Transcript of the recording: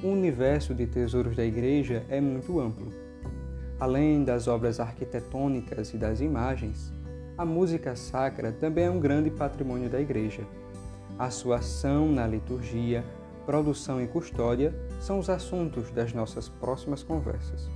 O universo de tesouros da igreja é muito amplo. Além das obras arquitetônicas e das imagens, a música sacra também é um grande patrimônio da igreja. A sua ação na liturgia, produção e custódia são os assuntos das nossas próximas conversas.